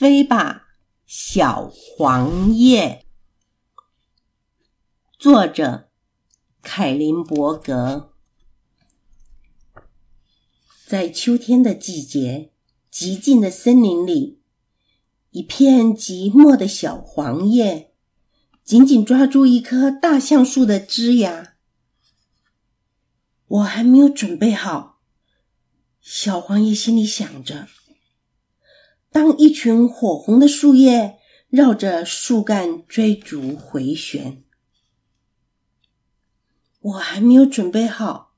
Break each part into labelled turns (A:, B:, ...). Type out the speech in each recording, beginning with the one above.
A: 飞吧，小黄叶。作者：凯林伯格。在秋天的季节，寂静的森林里，一片寂寞的小黄叶紧紧抓住一棵大橡树的枝桠。我还没有准备好，小黄叶心里想着。当一群火红的树叶绕着树干追逐回旋，我还没有准备好。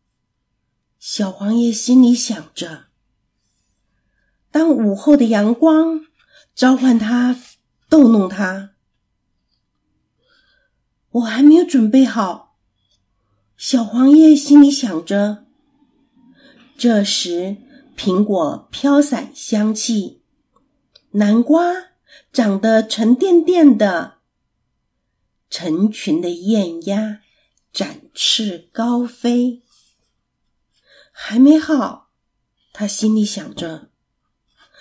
A: 小黄叶心里想着：当午后的阳光召唤它、逗弄它，我还没有准备好。小黄叶心里想着：这时苹果飘散香气。南瓜长得沉甸甸的，成群的雁鸭展翅高飞。还没好，他心里想着：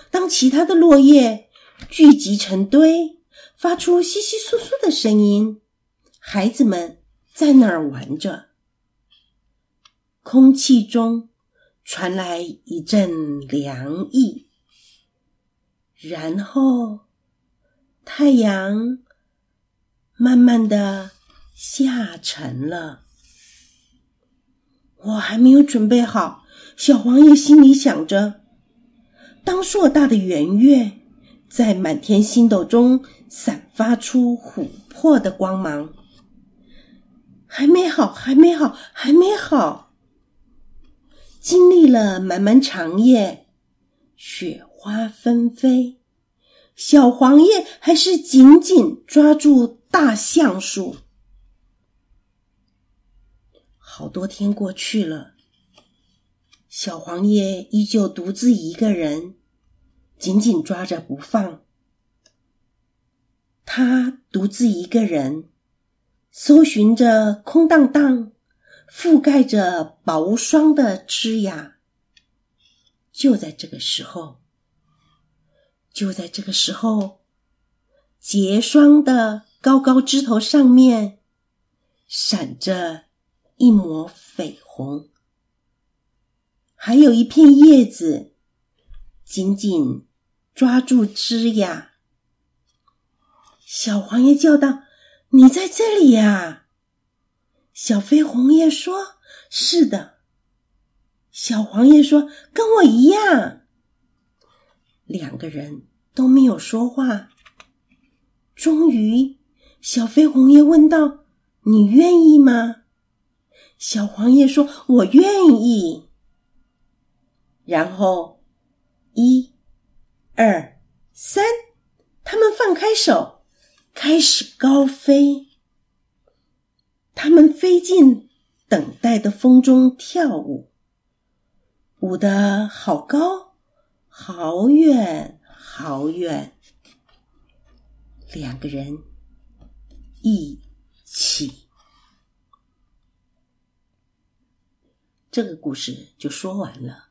A: 当其他的落叶聚集成堆，发出窸窸窣窣的声音，孩子们在那儿玩着，空气中传来一阵凉意。然后，太阳慢慢的下沉了。我还没有准备好。小黄叶心里想着：当硕大的圆月在满天星斗中散发出琥珀的光芒，还没好，还没好，还没好。经历了漫漫长夜，雪。花纷飞，小黄叶还是紧紧抓住大橡树。好多天过去了，小黄叶依旧独自一个人，紧紧抓着不放。他独自一个人，搜寻着空荡荡、覆盖着薄霜的枝桠。就在这个时候。就在这个时候，结霜的高高枝头上面闪着一抹绯红，还有一片叶子紧紧抓住枝桠。小黄叶叫道：“你在这里呀！”小飞红叶说：“是的。”小黄叶说：“跟我一样。”两个人都没有说话。终于，小飞红叶问道：“你愿意吗？”小黄叶说：“我愿意。”然后，一、二、三，他们放开手，开始高飞。他们飞进等待的风中跳舞，舞得好高。好远好远，两个人一起。这个故事就说完了。